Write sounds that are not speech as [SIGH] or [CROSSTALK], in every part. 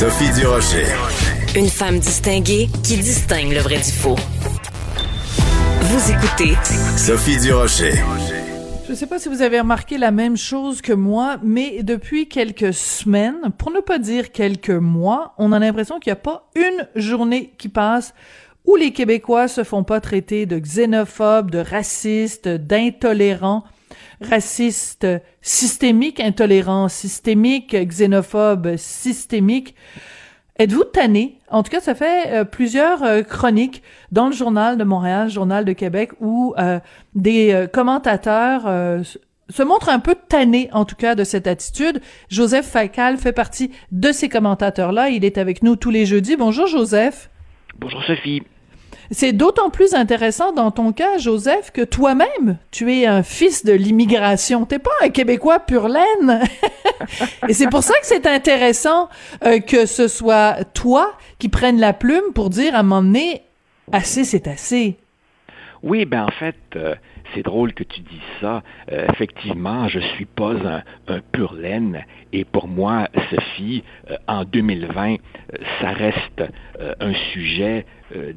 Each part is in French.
Sophie Durocher. Une femme distinguée qui distingue le vrai du faux. Vous écoutez Sophie Durocher. Je ne sais pas si vous avez remarqué la même chose que moi, mais depuis quelques semaines, pour ne pas dire quelques mois, on a l'impression qu'il n'y a pas une journée qui passe où les Québécois se font pas traiter de xénophobes, de racistes, d'intolérants, racistes systémiques, intolérants systémiques, xénophobes systémiques. Êtes-vous tanné? En tout cas, ça fait euh, plusieurs euh, chroniques dans le journal de Montréal, journal de Québec, où euh, des euh, commentateurs se montrent un peu tannés, en tout cas, de cette attitude. Joseph Facal fait partie de ces commentateurs-là. Il est avec nous tous les jeudis. Bonjour, Joseph. Bonjour Sophie. C'est d'autant plus intéressant dans ton cas, Joseph, que toi-même, tu es un fils de l'immigration. T'es pas un Québécois pur laine. [LAUGHS] Et c'est pour ça que c'est intéressant euh, que ce soit toi qui prennes la plume pour dire à un moment donné, assez c'est assez. Oui, ben en fait, euh, c'est drôle que tu dises ça. Euh, effectivement, je suis pas un, pur laine et pour moi, Sophie, euh, en 2020, euh, ça reste un sujet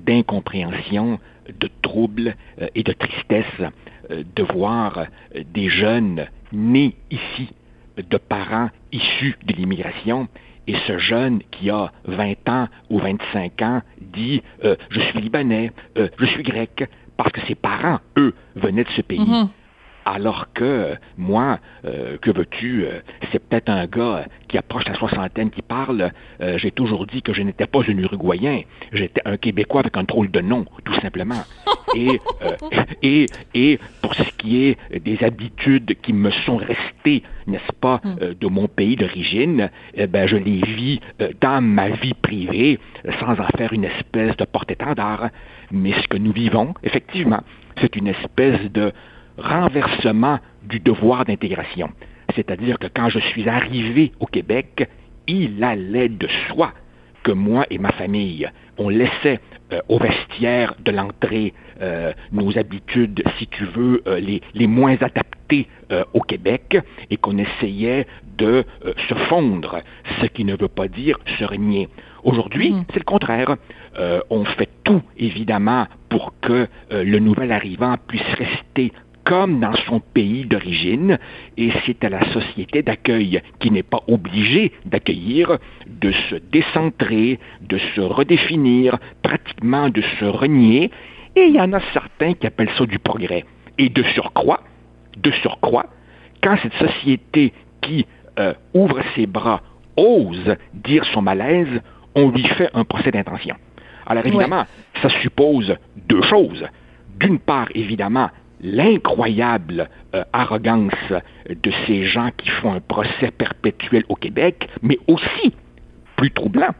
d'incompréhension, de trouble et de tristesse de voir des jeunes nés ici de parents issus de l'immigration et ce jeune qui a 20 ans ou 25 ans dit je suis libanais, je suis grec, parce que ses parents, eux, venaient de ce pays. Mhm. Alors que moi, euh, que veux-tu, euh, c'est peut-être un gars qui approche la soixantaine qui parle. euh, J'ai toujours dit que je n'étais pas un Uruguayen, j'étais un Québécois avec un drôle de nom, tout simplement. [LAUGHS] Et, euh, et, et pour ce qui est des habitudes qui me sont restées, n'est-ce pas, euh, de mon pays d'origine, eh ben, je les vis euh, dans ma vie privée, sans en faire une espèce de porte-étendard. Mais ce que nous vivons, effectivement, c'est une espèce de renversement du devoir d'intégration. C'est-à-dire que quand je suis arrivé au Québec, il allait de soi que moi et ma famille, on laissait euh, au vestiaire de l'entrée euh, nos habitudes, si tu veux, euh, les, les moins adaptées euh, au Québec et qu'on essayait de euh, se fondre, ce qui ne veut pas dire se renier. Aujourd'hui, c'est le contraire. Euh, on fait tout, évidemment, pour que euh, le nouvel arrivant puisse rester comme dans son pays d'origine, et c'est à la société d'accueil qui n'est pas obligée d'accueillir, de se décentrer, de se redéfinir, pratiquement de se renier, et il y en a certains qui appellent ça du progrès. Et de surcroît, de surcroît, quand cette société qui euh, ouvre ses bras ose dire son malaise, on lui fait un procès d'intention. Alors évidemment, ça suppose deux choses. D'une part, évidemment, l'incroyable euh, arrogance de ces gens qui font un procès perpétuel au Québec, mais aussi, plus troublant,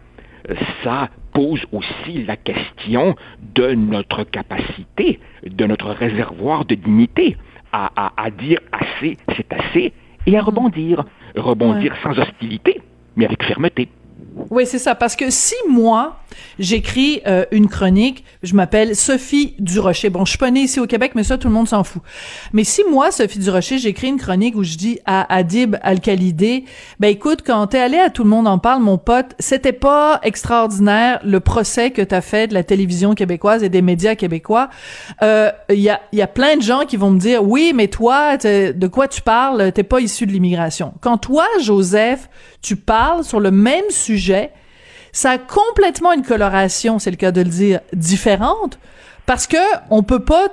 ça pose aussi la question de notre capacité, de notre réservoir de dignité à, à- à dire assez, c'est assez, et à rebondir. Rebondir sans hostilité, mais avec fermeté. Oui, c'est ça. Parce que si moi, j'écris euh, une chronique, je m'appelle Sophie Durocher. Bon, je suis pas née ici au Québec, mais ça, tout le monde s'en fout. Mais si moi, Sophie Durocher, j'écris une chronique où je dis à Adib Al-Khalidé, ben écoute, quand t'es allé à Tout le monde en parle, mon pote, c'était pas extraordinaire le procès que t'as fait de la télévision québécoise et des médias québécois. Euh, Il y, a, y a plein de gens qui vont me dire, oui, mais toi, de quoi tu parles? T'es pas issu de l'immigration. Quand toi, Joseph, tu parles sur le même sujet, ça a complètement une coloration, c'est le cas de le dire, différente. Parce que on peut pas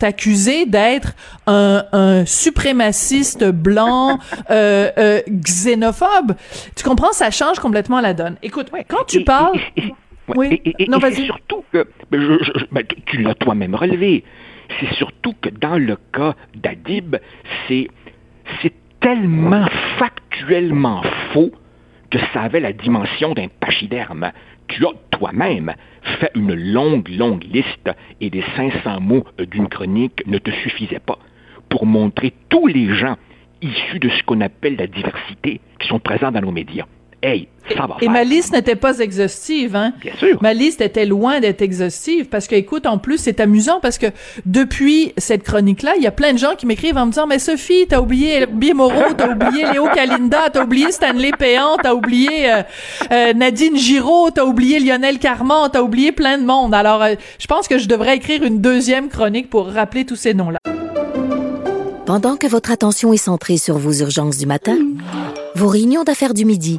t'accuser d'être un, un suprémaciste blanc, [LAUGHS] euh, euh, xénophobe. Tu comprends? Ça change complètement la donne. Écoute, quand tu Et- parles... et- et- ouais, Oui. Non, vas-y. c'est surtout que, ben, je- je- je- ben, tu- tu l'as toi-même relevé, c'est surtout que dans le cas d'Adib, c'est c'est tellement factuellement faux que ça avait la dimension d'un pachyderme. Tu as toi-même fait une longue, longue liste et les 500 mots d'une chronique ne te suffisaient pas pour montrer tous les gens issus de ce qu'on appelle la diversité qui sont présents dans nos médias. Hey, ça va et, ma liste n'était pas exhaustive, hein? Bien sûr. Ma liste était loin d'être exhaustive parce que, écoute, en plus, c'est amusant parce que depuis cette chronique-là, il y a plein de gens qui m'écrivent en me disant, mais Sophie, t'as oublié Herbie Moreau, t'as oublié Léo Kalinda, t'as oublié Stanley Péant, t'as oublié euh, euh, Nadine Giraud, t'as oublié Lionel Carman, t'as oublié plein de monde. Alors, euh, je pense que je devrais écrire une deuxième chronique pour rappeler tous ces noms-là. Pendant que votre attention est centrée sur vos urgences du matin, vos réunions d'affaires du midi,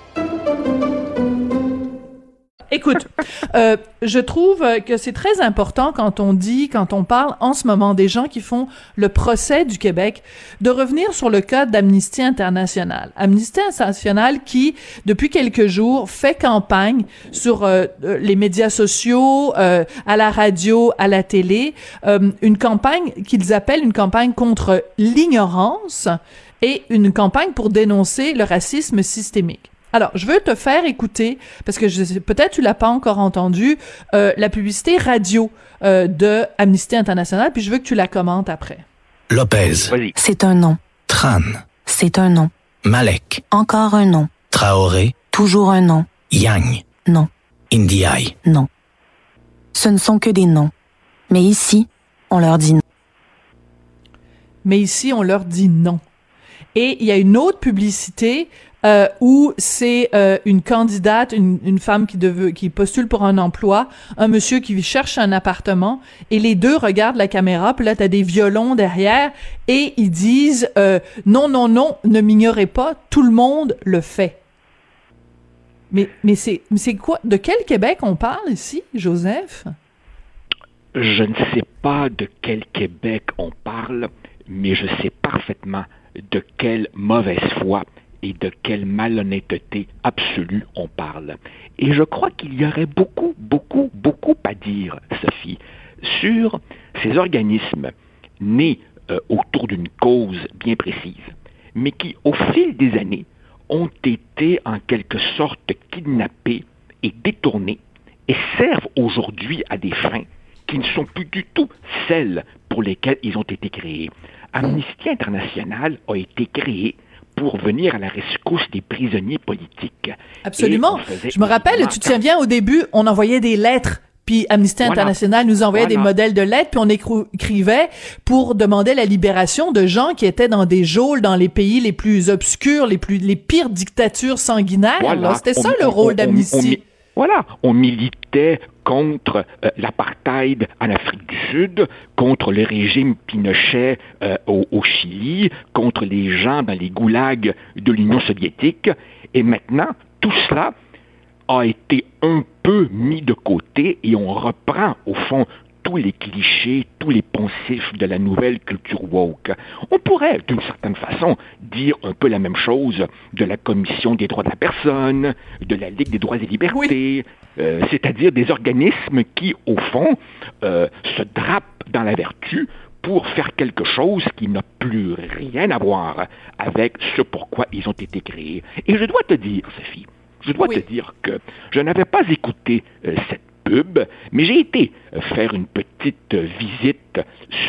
Écoute, euh, je trouve que c'est très important quand on dit, quand on parle en ce moment des gens qui font le procès du Québec, de revenir sur le cas d'Amnesty International. Amnesty International qui, depuis quelques jours, fait campagne sur euh, les médias sociaux, euh, à la radio, à la télé, euh, une campagne qu'ils appellent une campagne contre l'ignorance et une campagne pour dénoncer le racisme systémique. Alors, je veux te faire écouter, parce que je peut-être tu l'as pas encore entendu, euh, la publicité radio euh, de Amnesty International, puis je veux que tu la commentes après. Lopez. C'est un nom. Tran. C'est un nom. Malek. Encore un nom. Traoré. Toujours un nom. Yang. Non. Indiaï. Non. Ce ne sont que des noms. Mais ici, on leur dit non. Mais ici, on leur dit non. Et il y a une autre publicité euh, où c'est euh, une candidate, une, une femme qui, qui postule pour un emploi, un monsieur qui cherche un appartement, et les deux regardent la caméra, puis là, t'as des violons derrière, et ils disent euh, non, non, non, ne m'ignorez pas, tout le monde le fait. Mais, mais c'est, c'est quoi? De quel Québec on parle ici, Joseph? Je ne sais pas de quel Québec on parle, mais je sais parfaitement de quelle mauvaise foi et de quelle malhonnêteté absolue on parle. Et je crois qu'il y aurait beaucoup, beaucoup, beaucoup à dire, Sophie, sur ces organismes nés euh, autour d'une cause bien précise, mais qui, au fil des années, ont été en quelque sorte kidnappés et détournés et servent aujourd'hui à des fins qui ne sont plus du tout celles pour lesquelles ils ont été créés. Amnesty International a été créé pour venir à la rescousse des prisonniers politiques. Absolument. Je me rappelle, tu te souviens, au début, on envoyait des lettres puis Amnesty International nous envoyait des modèles de lettres, puis on écrivait pour demander la libération de gens qui étaient dans des geôles dans les pays les plus obscurs, les plus les pires dictatures sanguinaires. C'était ça le rôle d'Amnesty. Voilà, on militait contre euh, l'apartheid en Afrique du Sud, contre le régime Pinochet euh, au, au, Chili, contre les gens dans les goulags de l'Union soviétique. Et maintenant, tout cela a été un peu mis de côté et on reprend, au fond, tous les clichés, tous les poncifs de la nouvelle culture woke. On pourrait, d'une certaine façon, dire un peu la même chose de la Commission des droits de la personne, de la Ligue des droits et libertés, euh, c'est-à-dire des organismes qui, au fond, euh, se drapent dans la vertu pour faire quelque chose qui n'a plus rien à voir avec ce pourquoi ils ont été créés. Et je dois te dire, Sophie, je dois te dire que je n'avais pas écouté euh, cette pub, mais j'ai été faire une petite visite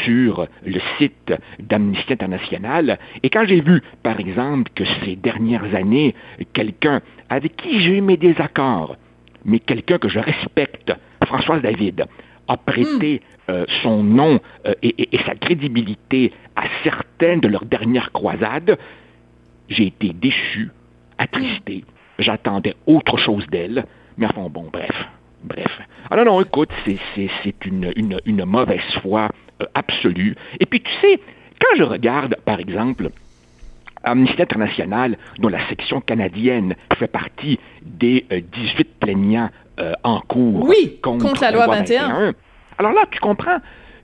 sur le site d'Amnesty International et quand j'ai vu, par exemple, que ces dernières années, quelqu'un avec qui j'ai eu mes désaccords, mais quelqu'un que je respecte, François David, a prêté euh, son nom euh, et, et, et, sa crédibilité à certaines de leurs dernières croisades, j'ai été déçu, attristé. J'attendais autre chose d'elle, mais enfin bon, bref. Bref. Alors non, écoute, c'est une, une, une, mauvaise foi euh, absolue. Et puis tu sais, quand je regarde, par exemple, Amnesty International, dont la section canadienne fait partie des euh, 18 plaignants euh, en cours oui, contre, contre, la loi 21. 21. Alors là, tu comprends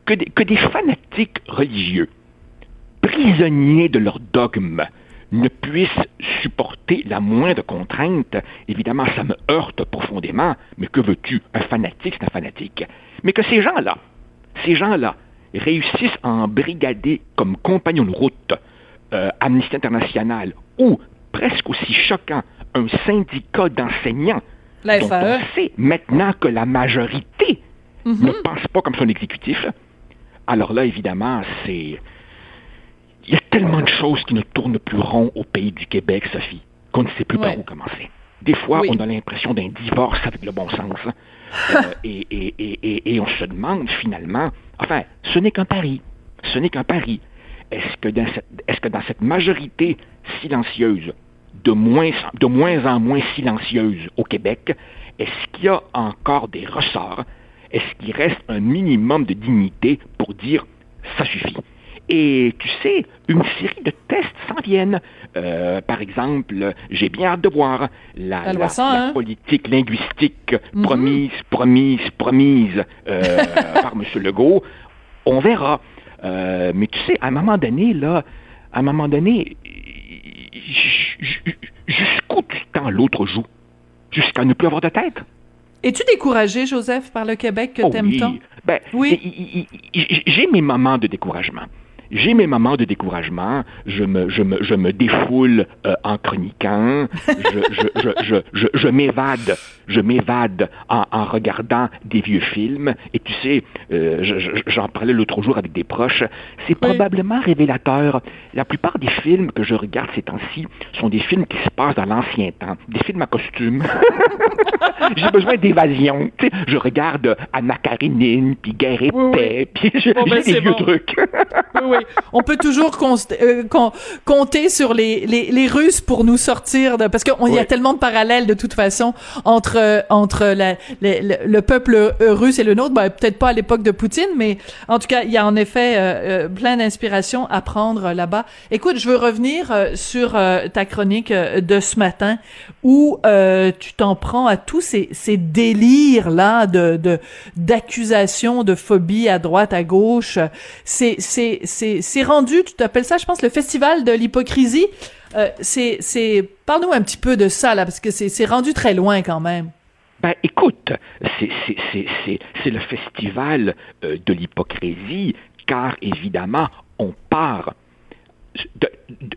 que des, que des fanatiques religieux prisonniers de leurs dogmes ne puissent supporter la moindre contrainte, évidemment, ça me heurte profondément, mais que veux-tu? Un fanatique, c'est un fanatique. Mais que ces gens-là, ces gens-là, réussissent à embrigader comme compagnons de route euh, Amnesty International ou, presque aussi choquant, un syndicat d'enseignants La dont FAE. on sait maintenant que la majorité Mhm. ne pense pas comme son exécutif, alors là, évidemment, c'est... Il y a tellement de choses qui ne tournent plus rond au pays du Québec, Sophie, qu'on ne sait plus Ouais. par où commencer. Des fois, Oui. on a l'impression d'un divorce avec le bon sens. hein. [LAUGHS] Euh, et, et- et- et- et on se demande finalement, enfin, ce n'est qu'un pari. Ce n'est qu'un pari. Est-ce que, dans cette, est-ce que dans cette majorité silencieuse, de moins, de moins en moins silencieuse au Québec, est-ce qu'il y a encore des ressorts? Est-ce qu'il reste un minimum de dignité pour dire ça suffit? Et tu sais, une série de tests s'en viennent. Euh, par exemple, j'ai bien hâte de voir la, La loi 101. la politique linguistique Mhm. promise, promise, promise euh, [LAUGHS] par M. Legault. On verra. Euh, mais tu sais, à un moment donné, là, à un moment donné, jusqu'où tu tends l'autre joue? Jusqu'à ne plus avoir de tête? Es-tu découragé, Joseph, par le Québec que Oh t'aimes oui. tant? Ben, Oui. J'ai mes moments de découragement. J'ai mes moments de découragement. Je me, je me, je me défoule euh, en chroniquant. Je, je, je, je, je, je m'évade. Je m'évade en, en regardant des vieux films. Et tu sais, euh, je- je- j'en parlais l'autre jour avec des proches. C'est probablement révélateur. La plupart des films que je regarde ces temps-ci sont des films qui se passent dans l'ancien temps. Des films à costume. [LAUGHS] J'ai besoin d'évasion. Tu sais, je regarde Anna Karenine, puis Guerre et Oui, oui. Paix, puis j'ai Bon, ben, des vieux bon. trucs. Oui, oui. On peut toujours euh, compter sur les, les, les Russes pour nous sortir de... Parce qu'il y a tellement de parallèles, de toute façon, entre, entre la, le, le- le peuple euh, russe et le nôtre. Ben, peut-être pas à l'époque de Poutine, mais en tout cas, il y a en effet euh, plein d'inspiration à prendre là-bas. Écoute, je veux revenir sur euh, ta chronique de ce matin où tu t'en prends à tous ces, ces délires-là de, de, d'accusations, de phobie à droite, à gauche. C'est, c'est, c'est, c'est rendu, tu t'appelles ça, je pense, le festival de l'hypocrisie. Euh, c'est, c'est, parle-nous un petit peu de ça, là, parce que c'est, rendu très loin quand même. Ben, écoute, c'est- le festival euh, de l'hypocrisie, car évidemment, on part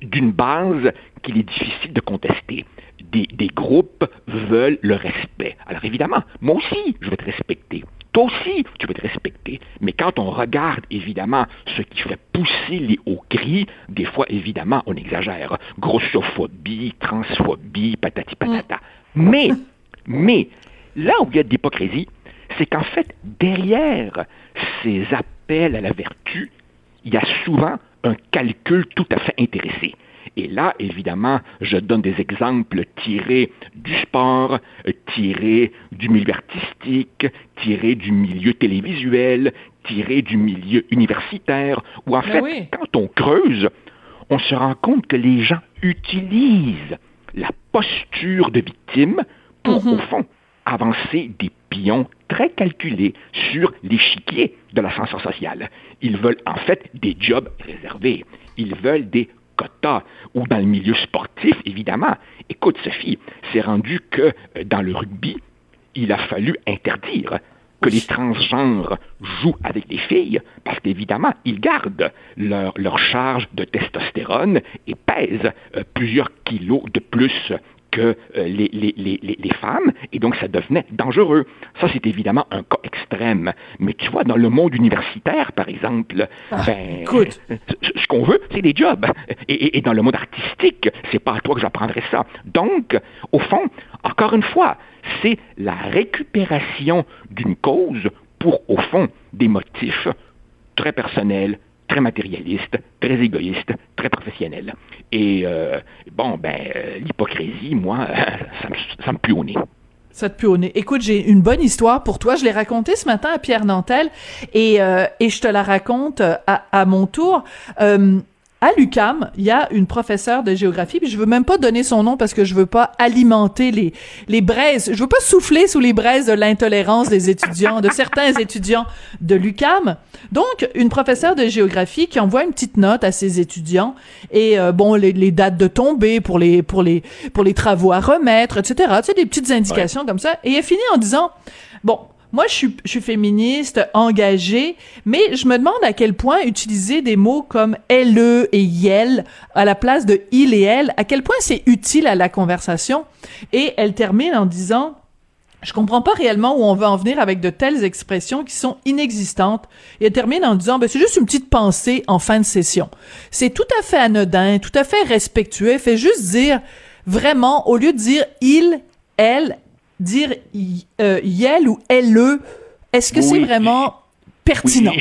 d'une base qu'il est difficile de contester. Des, des groupes veulent le respect. Alors évidemment, moi aussi, je vais te respecter. Toi aussi, tu veux te respecter. Mais quand on regarde, évidemment, ce qui fait pousser les hauts cris, des fois, évidemment, on exagère. Grossophobie, transphobie, patati patata. Mais, mais, là où il y a de l'hypocrisie, c'est qu'en fait, derrière ces appels à la vertu, il y a souvent un calcul tout à fait intéressé. Et là, évidemment, je donne des exemples tirés du sport, tirés du milieu artistique, tirés du milieu télévisuel, tirés du milieu universitaire, où en Ben fait, oui. quand on creuse, on se rend compte que les gens utilisent la posture de victime pour, Mhm. au fond, avancer des pions très calculés sur l'échiquier de l'ascenseur social. Ils veulent en fait des jobs réservés. Ils veulent des Ou dans le milieu sportif, évidemment. Écoute, Sophie, c'est rendu que euh, dans le rugby, il a fallu interdire que les transgenres jouent avec les filles, parce qu'évidemment, ils gardent leur, leur charge de testostérone et pèsent euh, plusieurs kilos de plus que euh, les, les, les, les, les femmes, et donc ça devenait dangereux. Ça, c'est évidemment un cas extrême. Mais tu vois, dans le monde universitaire, par exemple, ben, écoute. ce ce qu'on veut, c'est des jobs. Et, et- et dans le monde artistique, c'est pas à toi que j'apprendrai ça. Donc, au fond, encore une fois, c'est la récupération d'une cause pour, au fond, des motifs très personnels, très matérialistes, très égoïstes, très professionnels. Et euh, bon, ben, euh, l'hypocrisie, moi, [LAUGHS] ça me, pue au nez. Ça te pue au nez. Écoute, j'ai une bonne histoire pour toi. Je l'ai racontée ce matin à Pierre Nantel et, euh, et je te la raconte à, mon tour. À l'UCAM, il y a une professeure de géographie, puis je veux même pas donner son nom parce que je veux pas alimenter les les braises, je veux pas souffler sous les braises de l'intolérance des étudiants, de certains étudiants de l'UCAM. Donc, une professeure de géographie qui envoie une petite note à ses étudiants et euh, bon les, les dates de tombée pour les pour les pour les travaux à remettre, etc. Tu sais des petites indications comme ça. Et elle finit en disant bon moi, je suis, je suis féministe, engagée, mais je me demande à quel point utiliser des mots comme elle et yel à la place de il et elle, à quel point c'est utile à la conversation. Et elle termine en disant, je comprends pas réellement où on veut en venir avec de telles expressions qui sont inexistantes. Et elle termine en disant, ben, c'est juste une petite pensée en fin de session. C'est tout à fait anodin, tout à fait respectueux. Fait juste dire, vraiment, au lieu de dire il, elle, dire euh, yel ou elle, est-ce que c'est vraiment pertinent?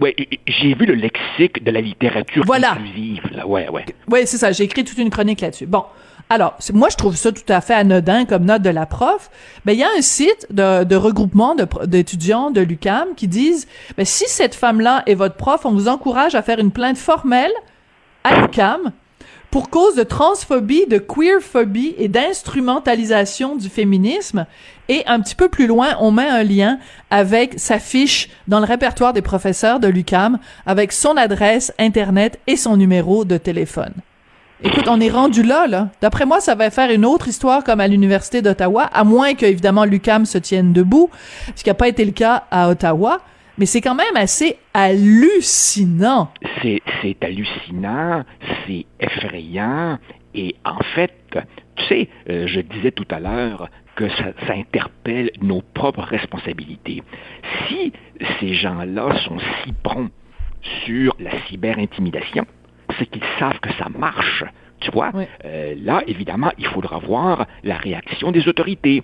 Oui, j'ai vu le lexique de la littérature voilà. inclusive. Là. Ouais, ouais. Oui, c'est ça. J'ai écrit toute une chronique là-dessus. Bon. Alors, moi, je trouve ça tout à fait anodin comme note de la prof. Ben, il y a un site de, de regroupement d'étudiants de, l'UCAM qui disent, ben, si cette femme-là est votre prof, on vous encourage à faire une plainte formelle à l'UCAM pour cause de transphobie, de queerphobie et d'instrumentalisation du féminisme. Et un petit peu plus loin, on met un lien avec sa fiche dans le répertoire des professeurs de l'UCAM avec son adresse Internet et son numéro de téléphone. Écoute, on est rendu là, là. D'après moi, ça va faire une autre histoire comme à l'Université d'Ottawa, à moins que, évidemment, l'UCAM se tienne debout, ce qui n'a pas été le cas à Ottawa mais c'est quand même assez hallucinant. C'est, hallucinant, c'est effrayant, et en fait, tu sais, euh, je disais tout à l'heure que ça, ça, interpelle nos propres responsabilités. Si ces gens-là sont si prompts sur la cyberintimidation, c'est qu'ils savent que ça marche. Tu vois, euh, là, évidemment, il faudra voir la réaction des autorités.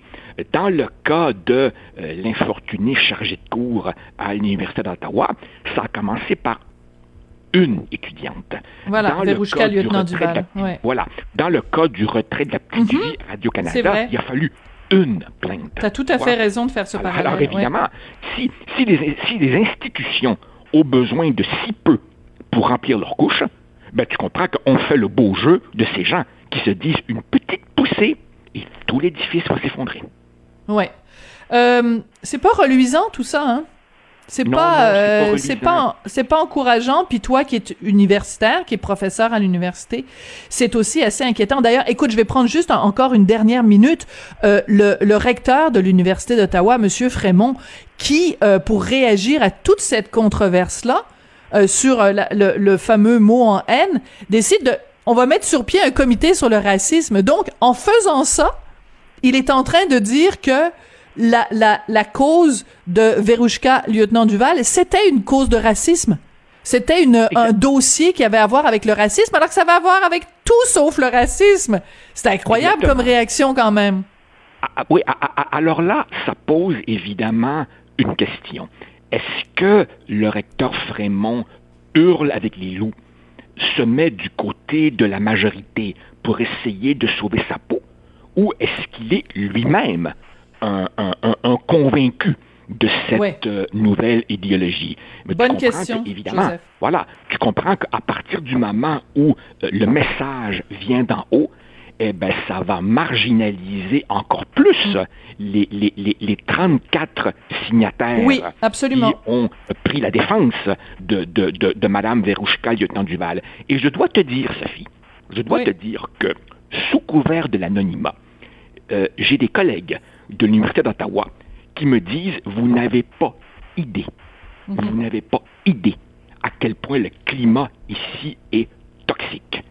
Dans le cas de euh, l'infortuné chargé de cours à l'Université d'Ottawa, ça a commencé par une étudiante. Voilà, dans le lieutenant Duval. Voilà. Dans le cas du retrait de la petite vie mhm. Radio-Canada, il a fallu une plainte. Tu as tout à fait raison de faire ce parallèle. Alors, évidemment, si, si, les, si les institutions ont besoin de si peu pour remplir leur couche, ben, tu comprends qu'on fait le beau jeu de ces gens qui se disent une petite poussée et tout l'édifice va s'effondrer. Ouais. Euh, c'est pas reluisant tout ça, hein? C'est pas, euh, c'est pas, c'est pas encourageant. Puis toi, qui es universitaire, qui est professeur à l'université, c'est aussi assez inquiétant. D'ailleurs, écoute, je vais prendre juste encore une dernière minute. Euh, le, le, recteur de l'université d'Ottawa, Monsieur Frémont, qui, euh, pour réagir à toute cette controverse là, euh, sur euh, le, fameux mot en haine, décide de, on va mettre sur pied un comité sur le racisme. Donc, en faisant ça, il est en train de dire que la, la, la cause de Verouchka, lieutenant Duval, c'était une cause de racisme. C'était une, un dossier qui avait à voir avec le racisme, alors que ça va avoir avec tout sauf le racisme. C'est incroyable comme réaction quand même. Ah, ah, oui, ah, alors là, ça pose évidemment une question. Est-ce que le recteur Frémont hurle avec les loups, se met du côté de la majorité pour essayer de sauver sa peau, ou est-ce qu'il est, lui-même un, convaincu de cette euh, nouvelle idéologie? Bonne question, évidemment, voilà, tu comprends qu'à partir du moment où euh, le message vient d'en haut, eh ben, ça va marginaliser encore plus mm. les, les, les, 34 signataires absolument. qui ont pris la défense de, de, de, de Mme Verouchka, lieutenant Duval. Et je dois te dire, Sophie, je dois te dire que, sous couvert de l'anonymat, euh, j'ai des collègues de l'Université d'Ottawa qui me disent, vous n'avez pas idée, mm-hmm. vous n'avez pas idée à quel point le climat ici est toxique.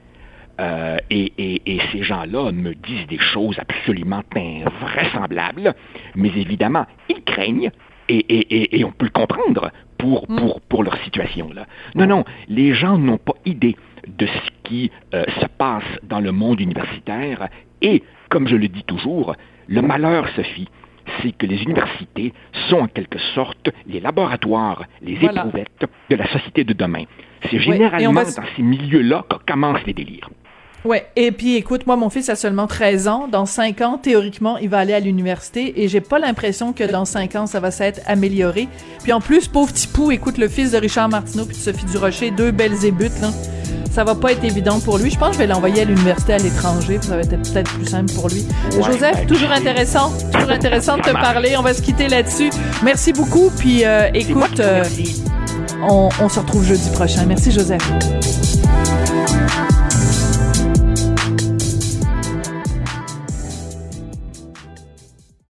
Euh, et, ces gens-là me disent des choses absolument invraisemblables, mais évidemment, ils craignent, et, on peut le comprendre pour, mm. pour, pour leur situation. Là. Non, non, les gens n'ont pas idée de ce qui euh, se passe dans le monde universitaire, et, comme je le dis toujours, le malheur, Sophie, c'est que les universités sont en quelque sorte les laboratoires, les éprouvettes de la société de demain. C'est généralement dans ces milieux-là que commencent les délires. Ouais, et puis écoute, moi mon fils a seulement 13 ans, dans 5 ans théoriquement, il va aller à l'université et j'ai pas l'impression que dans 5 ans ça va s'être amélioré. Puis en plus, pauvre petit pou, écoute le fils de Richard Martineau puis de Sophie Durocher, deux belles ébutes là. ça va pas être évident pour lui. Je pense que je vais l'envoyer à l'université à l'étranger, ça va être peut-être plus simple pour lui. Ouais, Joseph, ben, toujours intéressant, toujours [LAUGHS] intéressant de te parler. On va se quitter là-dessus. Merci beaucoup, puis euh, écoute, te euh, on se retrouve jeudi prochain. Merci Joseph.